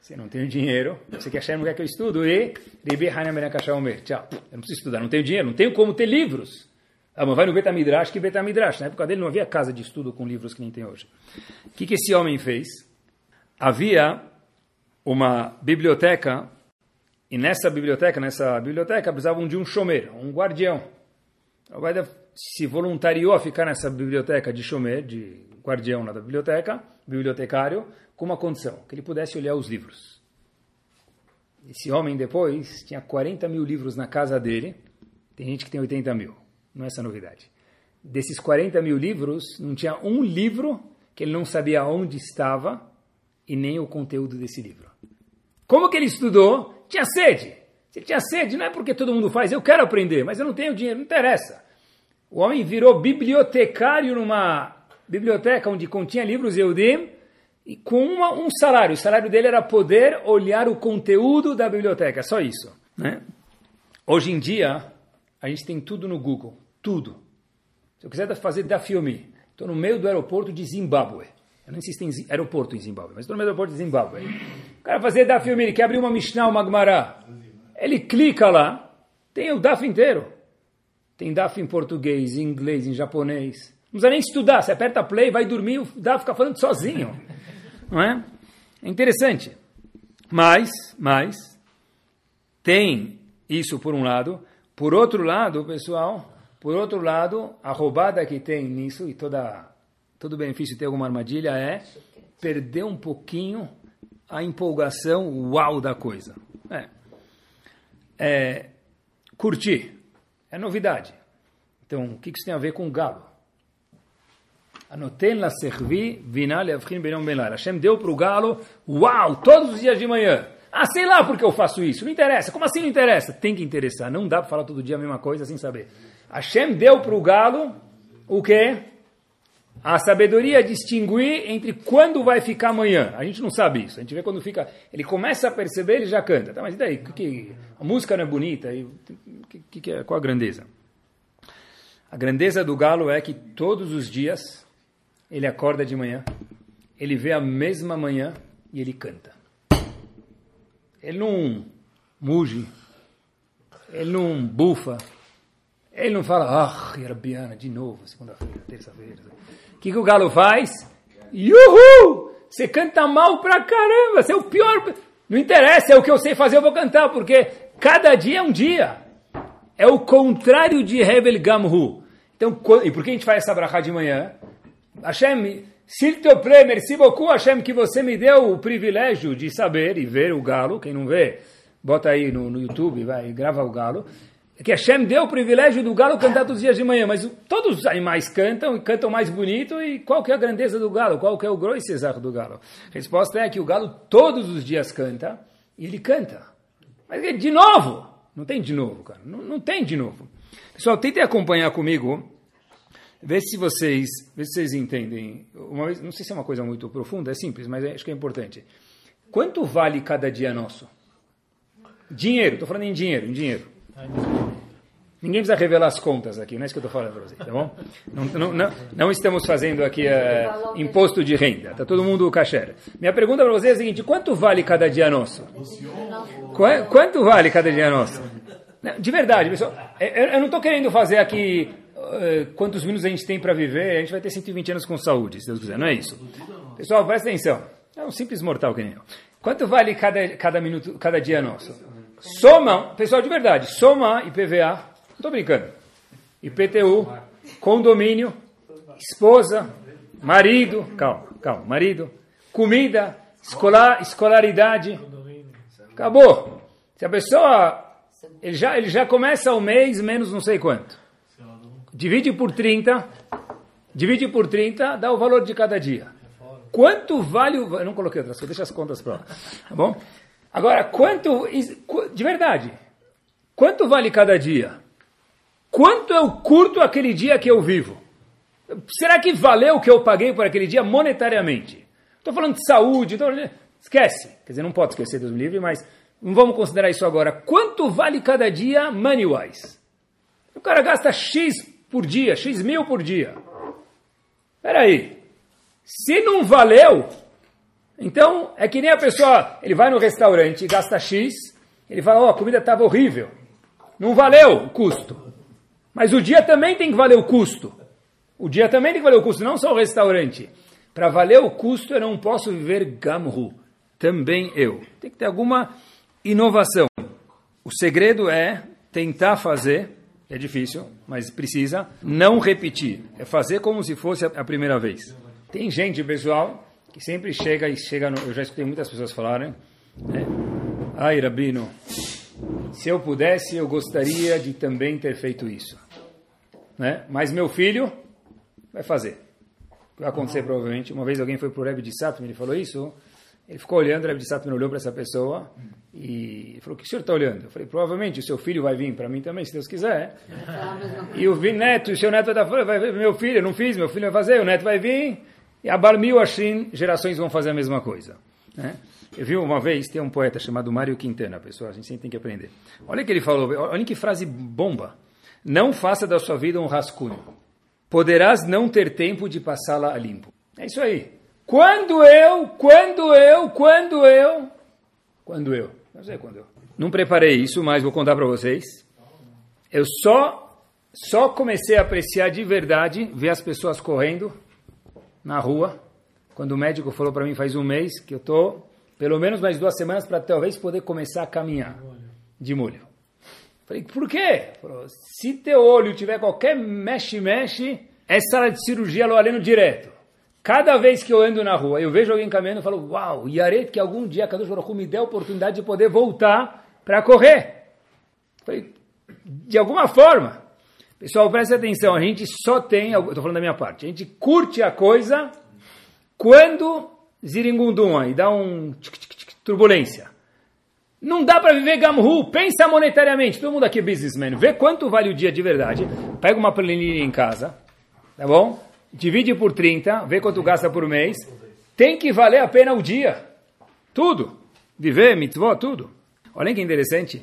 Você não tem dinheiro, você quer achar quer que eu estudo? E Tchau. Eu não preciso estudar, não tenho dinheiro, não tenho como ter livros. Ah, mas vai no Betamidrash, que Betamidrash. Na época dele não havia casa de estudo com livros que nem tem hoje. O que, que esse homem fez? Havia uma biblioteca, e nessa biblioteca, nessa biblioteca, precisavam de um chomer, um guardião. O Vaida se voluntariou a ficar nessa biblioteca de chomer, de guardião lá da biblioteca, bibliotecário, com uma condição, que ele pudesse olhar os livros. Esse homem depois tinha 40 mil livros na casa dele, tem gente que tem 80 mil, não é essa novidade. Desses 40 mil livros, não tinha um livro que ele não sabia onde estava e nem o conteúdo desse livro. Como que ele estudou? Tinha sede. Se ele tinha sede, não é porque todo mundo faz, eu quero aprender, mas eu não tenho dinheiro, não interessa. O homem virou bibliotecário numa biblioteca onde continha livros Eudim, e com uma, um salário. O salário dele era poder olhar o conteúdo da biblioteca, só isso. Né? Hoje em dia, a gente tem tudo no Google, tudo. Se eu quiser fazer da filme, estou no meio do aeroporto de Zimbábue. Eu não insisto em aeroporto em Zimbábue, mas estou no meio do aeroporto de Zimbábue. O cara fazer da filme, ele quer abrir uma Mishnah, uma Gemara. Ele clica lá, tem o DAF inteiro. Tem DAF em português, em inglês, em japonês. Não precisa nem estudar, você aperta play, vai dormir, o DAF fica falando sozinho. Não é? É interessante. Mas, mas, tem isso por um lado. Por outro lado, pessoal, por outro lado, a roubada que tem nisso, e toda, todo benefício de ter alguma armadilha, é perder um pouquinho a empolgação, uau da coisa. É. é curtir. É novidade. Então, o que isso tem a ver com o galo? Anoten la servi, vinale avchin benom benar. Hashem deu para o galo, uau, todos os dias de manhã. Ah, sei lá porque eu faço isso. Não interessa. Como assim não interessa? Tem que interessar. Não dá para falar todo dia a mesma coisa sem saber. Hashem deu para o galo o quê? A sabedoria distinguir entre quando vai ficar amanhã. A gente não sabe isso. A gente vê quando fica. Ele começa a perceber, ele já canta. Tá, mas e daí? Que, que, a música não é bonita? E, que, que, qual a grandeza? A grandeza do galo é que todos os dias ele acorda de manhã, ele vê a mesma manhã e ele canta. Ele não muge, ele não bufa, ele não fala, ah, Yarabiana, de novo, segunda-feira, terça-feira. O que, que o galo faz? Yuhu! Você canta mal pra caramba, você é o pior. Não interessa, é o que eu sei fazer, eu vou cantar, porque cada dia é um dia. É o contrário de Hevel Gamhu. Então, e por que a gente faz essa brachá de manhã? Hashem, s'il te plaît, merci beaucoup, Hashem, que você me deu o privilégio de saber e ver o galo. Quem não vê, bota aí no, no YouTube, vai, grava o galo. É que Hashem deu o privilégio do galo cantar todos os dias de manhã, mas todos os animais cantam e cantam mais bonito. E qual que é a grandeza do galo? Qual que é o grosso do galo? A resposta é que o galo todos os dias canta e ele canta. Mas de novo, não tem de novo, cara, não, não tem de novo. Pessoal, tentem acompanhar comigo Vê se vocês, vê se vocês entendem. Uma vez, não sei se é uma coisa muito profunda, é simples, mas acho que é importante. Quanto vale cada dia nosso? Dinheiro, estou falando em dinheiro, em dinheiro. Ninguém precisa revelar as contas aqui, não é isso que eu estou falando para vocês, tá bom? Não, não, não, não estamos fazendo aqui uh, imposto de renda, está todo mundo cachê. Minha pergunta para vocês é a seguinte: quanto vale cada dia nosso? Quanto vale cada dia nosso? De verdade, pessoal, eu não estou querendo fazer aqui eh, quantos minutos a gente tem para viver, a gente vai ter 120 anos com saúde, se Deus quiser, não é isso? Pessoal, presta atenção. É um simples mortal que nem eu. Quanto vale cada, cada minuto, cada dia nosso? Soma, pessoal, de verdade, soma IPVA, estou brincando, IPTU, condomínio, esposa, marido, calma, calma, marido, comida, escolar, escolaridade, acabou. Se a pessoa, ele já, ele já começa o mês menos não sei quanto divide por 30, divide por 30, dá o valor de cada dia. Quanto vale o... Eu não coloquei outras coisas, deixa as contas para lá. Tá bom? Agora, quanto... De verdade, quanto vale cada dia? Quanto eu curto aquele dia que eu vivo? Será que valeu o que eu paguei por aquele dia monetariamente? Estou falando de saúde, tô... esquece. Quer dizer, não pode esquecer me livre, mas não vamos considerar isso agora. Quanto vale cada dia money-wise? O cara gasta X por dia, X mil por dia. Espera aí. Se não valeu, então é que nem a pessoa, ele vai no restaurante gasta X, ele fala, oh, a comida estava horrível. Não valeu o custo. Mas o dia também tem que valer o custo. O dia também tem que valer o custo, não só o restaurante. Para valer o custo, eu não posso viver gamru. também eu. Tem que ter alguma inovação. O segredo é tentar fazer, é difícil, mas precisa, não repetir. É fazer como se fosse a primeira vez. Tem gente, pessoal, que sempre chega e chega no, Eu já escutei muitas pessoas falarem. Né? Ai, Rabino, se eu pudesse, eu gostaria de também ter feito isso. Né? Mas meu filho vai fazer. Vai acontecer provavelmente. Uma vez alguém foi para o Rebbe de Satman, ele falou isso. Ele ficou olhando, o Rebbe de Satman olhou para essa pessoa e falou: O que o senhor está olhando? Eu falei: Provavelmente o seu filho vai vir para mim também, se Deus quiser. e o neto, o seu neto vai estar vai, meu filho, eu não fiz, meu filho vai fazer, o neto vai vir. E a Barmil Ashrin, gerações vão fazer a mesma coisa. Né? Eu vi uma vez, tem um poeta chamado Mário Quintana, pessoal, a gente sempre tem que aprender. Olha o que ele falou, olha que frase bomba. Não faça da sua vida um rascunho. Poderás não ter tempo de passá-la a limpo. É isso aí. Quando eu, quando eu, quando eu, quando eu, não sei quando eu. Não preparei isso, mas vou contar para vocês. Eu só só comecei a apreciar de verdade ver as pessoas correndo na rua, quando o médico falou para mim faz um mês que eu tô pelo menos mais duas semanas para talvez poder começar a caminhar de molho. Falei, por quê? Falou, se teu olho tiver qualquer mexe-mexe, é sala de cirurgia aleno direto. Cada vez que eu ando na rua, eu vejo alguém caminhando, eu falo, uau, Yaret, que algum dia Kadosh Baruch me dê a oportunidade de poder voltar para correr. Falei, de alguma forma. Pessoal, preste atenção, a gente só tem, estou falando da minha parte, a gente curte a coisa quando ziringundum aí, dá um turbulência. Não dá para viver Gamru, pensa monetariamente. Todo mundo aqui é businessman. Vê quanto vale o dia de verdade. Pega uma planilha em casa, tá bom? Divide por 30, vê quanto gasta por mês. Tem que valer a pena o dia. Tudo. Viver, mitzvot, tudo. Olha que interessante.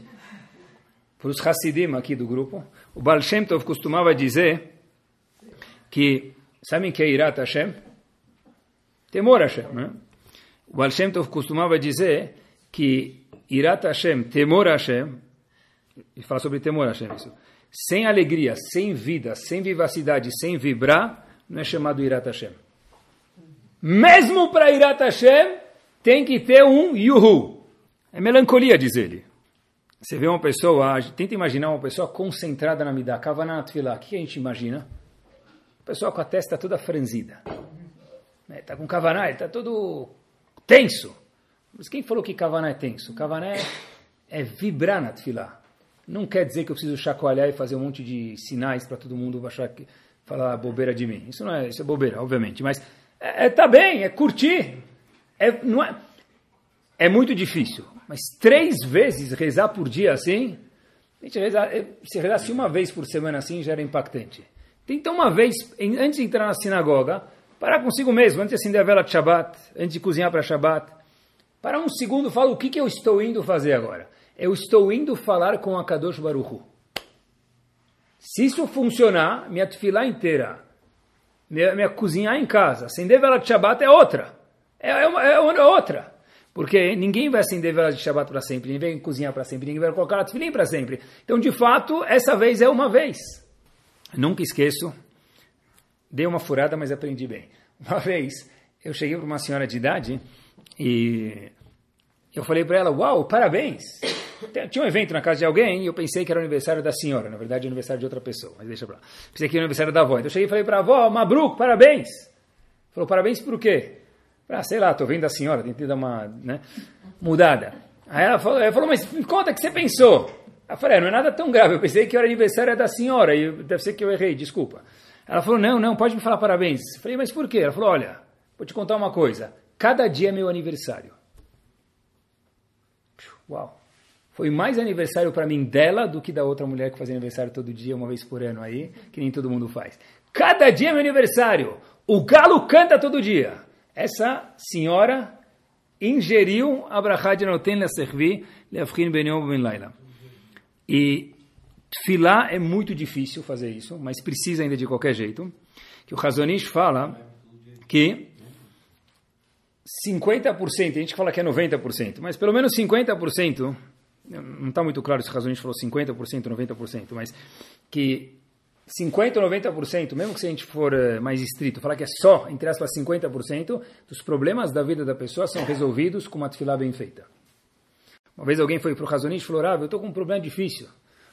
Para os Hassidim aqui do grupo, o Baal Shem Tov costumava dizer que, sabem que é Irat Hashem? Temor Hashem, né? O Baal Shem Tov costumava dizer que Irat Hashem, temor Hashem, e fala sobre temor Hashem isso. Sem alegria, sem vida, sem vivacidade, sem vibrar, não é chamado Irat Hashem. Mesmo para Irat Hashem, tem que ter um yuhu. É melancolia, diz ele. Você vê uma pessoa, tenta imaginar uma pessoa concentrada na Midah, Kavanat Filah. O que a gente imagina? A pessoa com a testa toda franzida. Está né, com Kavanah, está todo tenso. Mas quem falou que Kavaná é tenso? Kavaná é, é vibrar na tefilá. Não quer dizer que eu preciso chacoalhar e fazer um monte de sinais para todo mundo achar que, falar bobeira de mim. Isso não é, isso é bobeira, obviamente. Mas é, é tá bem, é curtir. É, não é, é muito difícil. Mas três vezes rezar por dia assim, gente, rezar, é, se rezasse uma vez por semana assim, já era impactante. Tenta uma vez, antes de entrar na sinagoga, parar consigo mesmo, antes de acender a vela de Shabbat, antes de cozinhar para Shabbat, para um segundo, fala o que, que eu estou indo fazer agora. Eu estou indo falar com a Kadosh Baruchu. Se isso funcionar, minha tefilá inteira, minha, minha cozinhar em casa, acender vela de Shabbat é outra. É, é, uma, é outra. Porque ninguém vai acender vela de Shabbat para sempre, ninguém vai cozinhar para sempre, ninguém vai colocar a tefilim para sempre. Então, de fato, essa vez é uma vez. Nunca esqueço, dei uma furada, mas aprendi bem. Uma vez, eu cheguei para uma senhora de idade e eu falei para ela, uau, parabéns. Tinha um evento na casa de alguém e eu pensei que era o aniversário da senhora. Na verdade, é o aniversário de outra pessoa, mas deixa pra lá. Pensei que era o aniversário da avó. Então eu cheguei e falei para a avó, Mabruk, parabéns. Falou, parabéns por quê? Ah, sei lá, estou vendo a senhora, tentei dar uma né, mudada. Aí ela falou, ela falou, mas conta que você pensou. Eu falei, é, não é nada tão grave, eu pensei que era aniversário da senhora, e deve ser que eu errei, desculpa. Ela falou, não, não, pode me falar parabéns. Falei, mas por quê? Ela falou, olha, vou te contar uma coisa, cada dia é meu aniversário. Uau! Foi mais aniversário para mim dela do que da outra mulher que fazia aniversário todo dia, uma vez por ano aí, que nem todo mundo faz. Cada dia é meu aniversário. O galo canta todo dia. Essa senhora ingeriu a brachá de Noten la servi leafrin ben yom ben laila. E tefilá é muito difícil fazer isso, mas precisa ainda de qualquer jeito. Que o Razonish fala que 50%, a gente fala que é 90%, mas pelo menos 50%, não está muito claro se o Razonich falou 50%, 90%, mas que 50% ou 90%, mesmo que se a gente for uh, mais estrito, falar que é só, entre aspas, 50% dos problemas da vida da pessoa são resolvidos com uma tefilá bem feita. Uma vez alguém foi para o Razonich e falou, ah, eu estou com um problema difícil.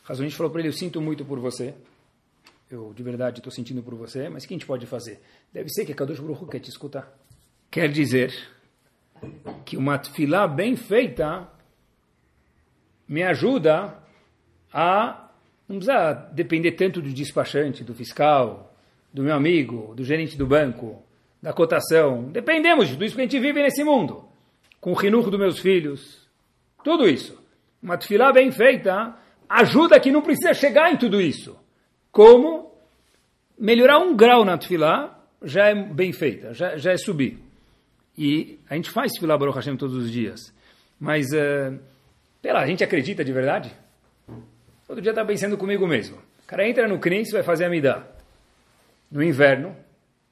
O Razonich falou para ele, eu sinto muito por você. Eu, de verdade, estou sentindo por você, mas o que a gente pode fazer? Deve ser que a Kadosh Baruch quer te escutar. Quer dizer que uma tefilá bem feita me ajuda a não precisa depender tanto do despachante, do fiscal, do meu amigo, do gerente do banco, da cotação. Dependemos de tudo isso que a gente vive nesse mundo. Com o rinuco dos meus filhos. Tudo isso. Uma tefilá bem feita ajuda que não precisa chegar em tudo isso. Como? Melhorar um grau na tefilá já é bem feita, já, já é subir. E a gente faz tefilá Baruch Hashem todos os dias. Mas, uh, pela, a gente acredita de verdade? Todo dia está pensando comigo mesmo. O cara entra no CNIS e vai fazer a Midah. No inverno,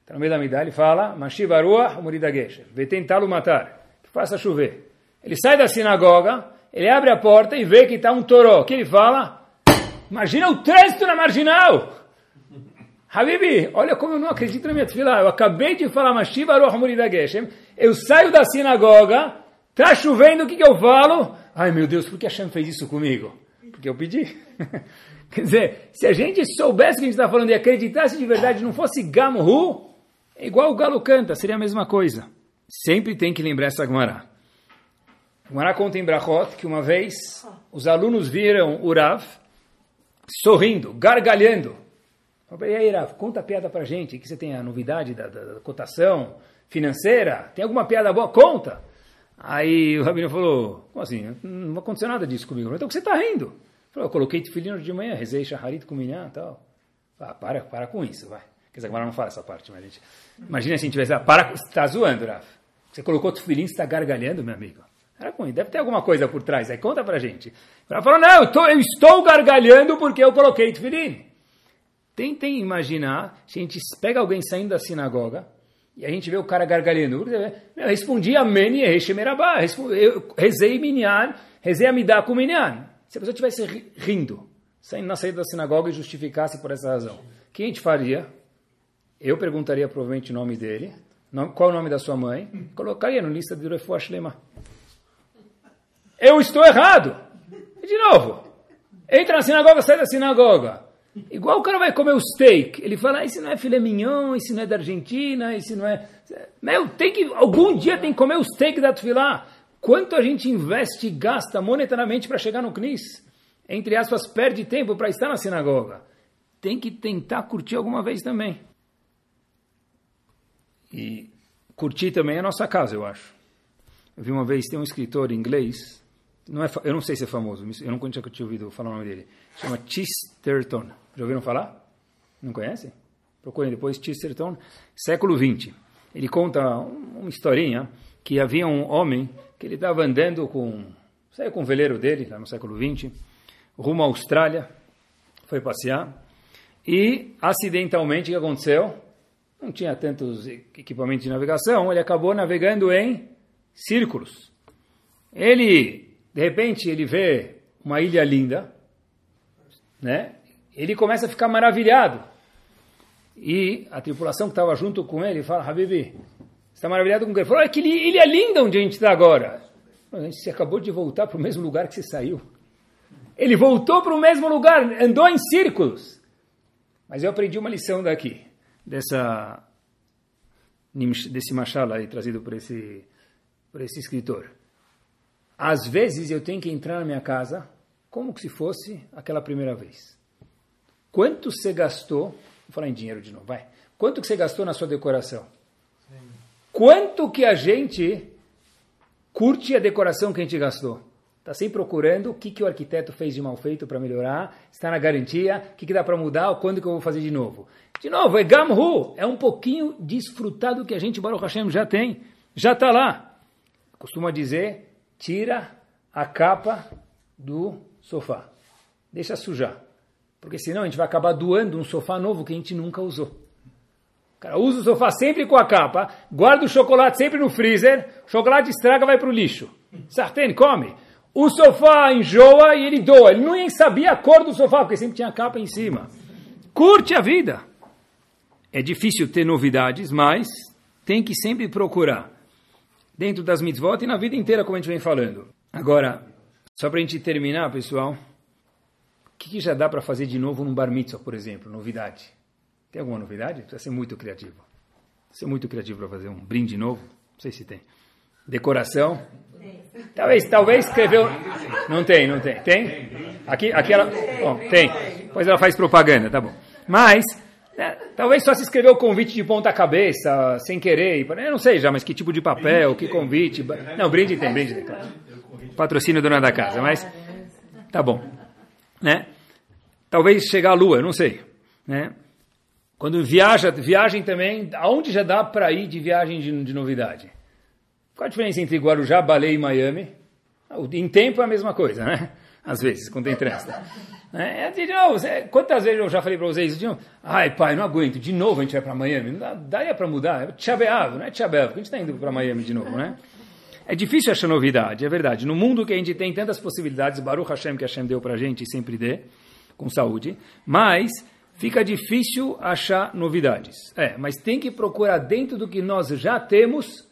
está no meio da Midah, ele fala, Mashiva Ruach Murida Gesher, vê tentá-lo matar, que faça chover. Ele sai da sinagoga, ele abre a porta e vê que está um toró. O que ele fala? Imagina o trânsito na marginal! Habibi, olha como eu não acredito na minha tefilá. Eu acabei de falar Mashiva Geshem, eu saio da sinagoga, está chovendo, o que, que eu falo? Ai meu Deus, por que Hashem fez isso comigo? Porque eu pedi. Quer dizer, se a gente soubesse que a gente está falando e acreditasse de verdade, não fosse Gamhu, é igual o galo canta, seria a mesma coisa. Sempre tem que lembrar essa Gemara. Gemara conta em Brachot que uma vez os alunos viram o Rav sorrindo, gargalhando. E aí, Rav, conta a piada pra gente, que você tem a novidade da, da, da cotação financeira, tem alguma piada boa? Conta! Aí o Rabino falou, como assim? Não aconteceu nada disso comigo. Então, você está rindo? Falou, eu coloquei tefilim de manhã, rezei shaharit com minhã tal. Ah, para, para com isso, vai. Quer dizer, agora não fala essa parte, mas a gente... Imagina se a gente tivesse... Ah, para, você está zoando, Rafa. Você colocou tefilim, você está gargalhando, meu amigo. Com isso, deve ter alguma coisa por trás. Aí conta pra gente. Ela falou, não, eu, tô, eu estou gargalhando porque eu coloquei tefilim. Tentem imaginar, se a gente pega alguém saindo da sinagoga, e a gente vê o cara gargalhando. Eu respondi amém e Shemerabá. Eu rezei minyan, rezei amidá com minyan. Se a pessoa estivesse rindo, saindo na saída da sinagoga e justificasse por essa razão, o que a gente faria? Eu perguntaria provavelmente o nome dele, qual o nome da sua mãe, colocaria no lista de Refuah Shlema. Eu estou errado! E de novo, entra na sinagoga, sai da sinagoga. Igual o cara vai comer o steak, ele fala, ah, esse não é filé mignon, esse não é da Argentina, esse não é... Meu, tem que, algum dia tem que comer o steak da Tufilá. Quanto a gente investe e gasta monetariamente para chegar no CNIS? Entre aspas, perde tempo para estar na sinagoga. Tem que tentar curtir alguma vez também. E curtir também é a nossa casa, eu acho. Eu vi uma vez, tem um escritor inglês, não é, eu não sei se é famoso, eu não tinha ouvido falar o nome dele, chama Chesterton. Já ouviram falar? Não conhecem? Procurem depois Chesterton, século XX. Ele conta uma historinha que havia um homem que ele estava andando com, saiu com o veleiro dele, lá no século XX, rumo à Austrália, foi passear, e acidentalmente o que aconteceu? Não tinha tantos equipamentos de navegação, ele acabou navegando em círculos. Ele, de repente, ele vê uma ilha linda, né? Ele começa a ficar maravilhado. E a tripulação que estava junto com ele fala, Habibi, está maravilhado com o que? Ele falou, olha que ilha linda onde a gente está agora. A gente acabou de voltar para o mesmo lugar que você saiu. Ele voltou para o mesmo lugar, andou em círculos. Mas eu aprendi uma lição daqui, dessa, desse machala aí trazido por esse, por esse escritor. Às vezes eu tenho que entrar na minha casa como se fosse aquela primeira vez. Quanto você gastou? Vou falar em dinheiro de novo, vai. Quanto que você gastou na sua decoração? Sim. Quanto que a gente curte a decoração que a gente gastou? Está sempre procurando o que, que o arquiteto fez de mal feito para melhorar, está na garantia, o que, que dá para mudar, quando que eu vou fazer de novo. De novo, é Gamhu, é um pouquinho desfrutado que a gente, Baruch Hashem, já tem, já está lá. Costuma dizer, tira a capa do sofá. Deixa sujar. Porque senão a gente vai acabar doando um sofá novo que a gente nunca usou. O cara usa o sofá sempre com a capa, guarda o chocolate sempre no freezer, o chocolate estraga vai para o lixo. Sartén, come. O sofá enjoa e ele doa. Ele nem sabia a cor do sofá, porque sempre tinha a capa em cima. curte a vida. É difícil ter novidades, mas tem que sempre procurar. Dentro das mitzvot e na vida inteira, como a gente vem falando. Agora, só para a gente terminar, pessoal, o que, que já dá para fazer de novo num bar mitzvah, por exemplo? Novidade. Tem alguma novidade? Precisa ser muito criativo. Precisa ser muito criativo para fazer um brinde novo. Não sei se tem. Decoração. Talvez, talvez escreveu. Não tem, não tem. Tem? Aqui, aqui ela. Bom, tem. Depois ela faz propaganda, tá bom. Mas, é, talvez só se escreveu o convite de ponta cabeça, sem querer. Eu não sei já, mas que tipo de papel, que convite. Não, brinde tem, brinde tem, claro. Patrocínio dona da casa, mas. Tá bom. Né? Talvez chegar à lua, eu não sei. Né? Quando viaja, viagem também, aonde já dá para ir de viagem de, de, novidade? Qual a diferença entre Guarujá, Baleia e Miami? Em tempo é a mesma coisa, né? Às vezes, quando tem trânsito. É, de novo, quantas vezes eu já falei para vocês, de novo, ai pai, não aguento, de novo a gente vai para Miami, daria para mudar, é tchabeável, não é tchabeável, a gente está indo para Miami de novo, né? É difícil achar novidade, é verdade. No mundo que a gente tem tantas possibilidades, Baruch Hashem que Hashem deu para a gente e sempre dê, com saúde, mas fica difícil achar novidades. É, mas tem que procurar dentro do que nós já temos,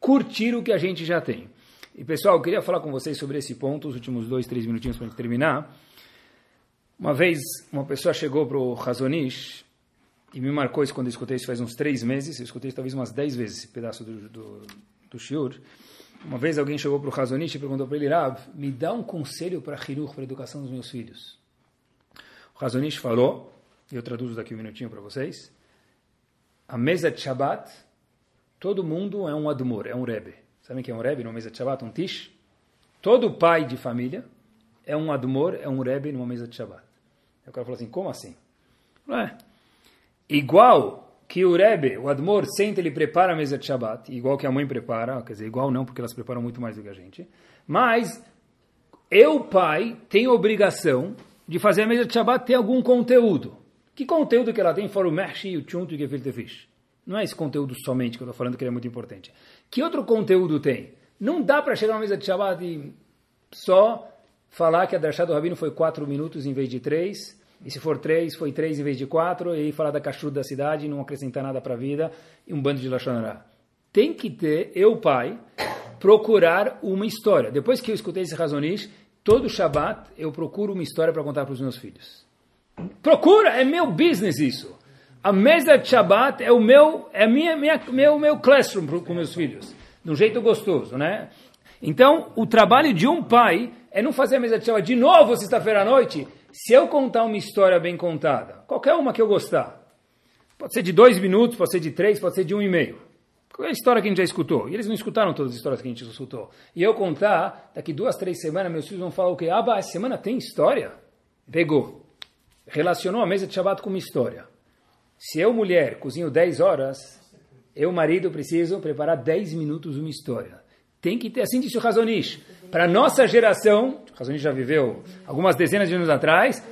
curtir o que a gente já tem. E pessoal, eu queria falar com vocês sobre esse ponto, os últimos dois, três minutinhos para terminar. Uma vez, uma pessoa chegou para o Razonish e me marcou isso quando eu escutei isso faz uns três meses. Eu escutei talvez umas dez vezes esse pedaço do, do, do shiur. Uma vez alguém chegou para o Razonish e perguntou para ele, Rav, me dá um conselho para a para a educação dos meus filhos. O Razonish falou, eu traduzo daqui um minutinho para vocês. A mesa de Shabbat, todo mundo é um admor, é um rebe. Sabem que é um rebe numa mesa de Shabbat, um tish? Todo pai de família é um admor, é um rebe numa mesa de Shabbat. Aí o cara falou assim, como assim? Não é. Igual que o rebe, o admor, senta, ele prepara a mesa de Shabbat, igual que a mãe prepara, quer dizer, igual não, porque elas preparam muito mais do que a gente, mas eu, pai, tenho obrigação de fazer a mesa de Shabbat ter algum conteúdo. Que conteúdo que ela tem fora o Mershi e o Tchunto e o Gefilte Fish? Não é esse conteúdo somente que eu estou falando que ele é muito importante. Que outro conteúdo tem? Não dá para chegar na mesa de Shabbat e só falar que a Darshá do Rabino foi quatro minutos em vez de três, e se for três, foi três em vez de quatro, e aí falar da cachorro da cidade e não acrescentar nada para a vida, e um bando de Lashonará. Tem que ter, eu pai, procurar uma história. Depois que eu escutei esse razonish, todo Shabbat eu procuro uma história para contar para os meus filhos. Procura, é meu business isso. A mesa de Shabbat é o meu, é minha, minha, meu, meu classroom com meus filhos. De um jeito gostoso, né? Então, o trabalho de um pai é não fazer a mesa de Shabbat de novo sexta-feira à noite. Se eu contar uma história bem contada, qualquer uma que eu gostar, pode ser de dois minutos, pode ser de três, pode ser de um e meio. Qual é a história que a gente já escutou? E eles não escutaram todas as histórias que a gente escutou. E eu contar, daqui duas, três semanas, meus filhos vão falar o quê? Ah, essa semana tem história? Pegou relacionou a mesa de Shabbat com uma história. Se eu, mulher, cozinho 10 horas, eu, marido, preciso preparar 10 minutos uma história. Tem que ter, assim disse o Razonish. Para nossa geração, o Razonish já viveu algumas dezenas de anos atrás,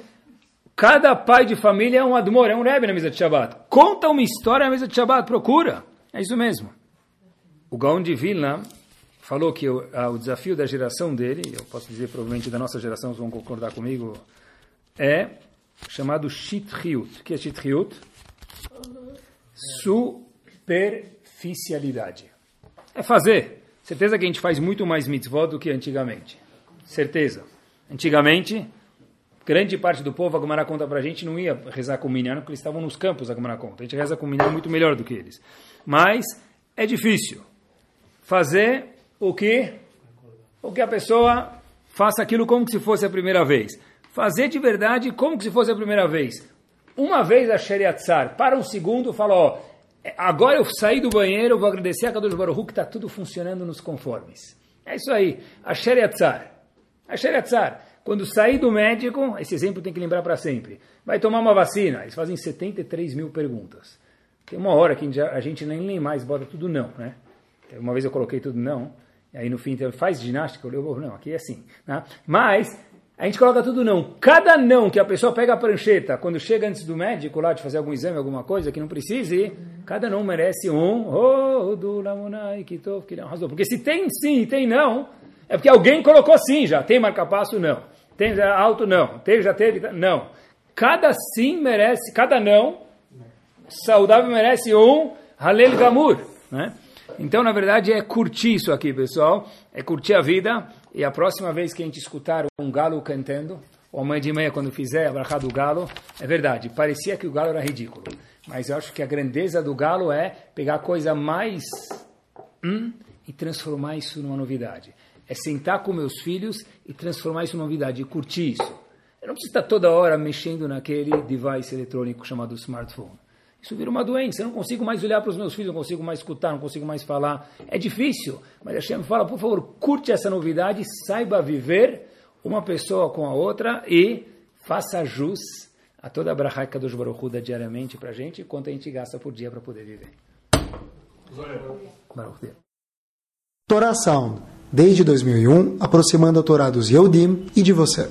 cada pai de família é um admor, é um rebbe na mesa de Shabbat. Conta uma história na mesa de Shabbat, procura. É isso mesmo. O Gaon de Vilna falou que o, o desafio da geração dele, eu posso dizer provavelmente da nossa geração, vocês vão concordar comigo, é chamado Shitriut. O que é Shitriut? Superficialidade. É fazer. Certeza que a gente faz muito mais mitzvot do que antigamente. Certeza. Antigamente, grande parte do povo, a Gomara conta pra gente, não ia rezar com o Minyan, porque eles estavam nos campos, a Gomara conta. A gente reza com o Minyan muito melhor do que eles. Mas é difícil fazer o que? O que a pessoa faça aquilo como se fosse a primeira vez fazer de verdade como se fosse a primeira vez. Uma vez a Sheriatzar, para um segundo, fala, ó, agora eu saí do banheiro, vou agradecer a Kadosh Baruch que está tudo funcionando nos conformes. É isso aí, a Sheriatzar. A Sheriatzar, quando sair do médico, esse exemplo tem que lembrar para sempre, vai tomar uma vacina, eles fazem 73 mil perguntas. Tem uma hora que a gente nem, nem mais bota tudo não, né? Uma vez eu coloquei tudo não, aí no fim, faz ginástica, eu levo, não, aqui é assim. Né? Mas a gente coloca tudo não. Cada não que a pessoa pega a prancheta quando chega antes do médico lá de fazer algum exame, alguma coisa que não precise, cada não merece um. Porque se tem sim e tem não, é porque alguém colocou sim já. Tem marca-passo? Não. Tem alto? Não. Tem, já teve? Não. cada sim merece, cada não saudável merece um Halel Gamur. Né? Então, na verdade, é curtir isso aqui, pessoal. É curtir a vida. E a próxima vez que a gente escutar um galo cantando, ou amanhã de manhã, quando fizer a brachá do galo, é verdade, parecia que o galo era ridículo. Mas eu acho que a grandeza do galo é pegar a coisa mais. Hum, e transformar isso numa novidade. É sentar com meus filhos e transformar isso numa novidade, e curtir isso. Eu não preciso estar toda hora mexendo naquele device eletrônico chamado smartphone. Isso vira uma doença. Eu não consigo mais olhar para os meus filhos, não consigo mais escutar, não consigo mais falar. É difícil. Mas Hashem fala, por favor, curte essa novidade, saiba viver uma pessoa com a outra e faça jus a toda a brachá que Kadosh Baruch dá diariamente para a gente, quanto a gente gasta por dia para poder viver. Sound, desde 2001, aproximando a Torá dos Yehudim e de você.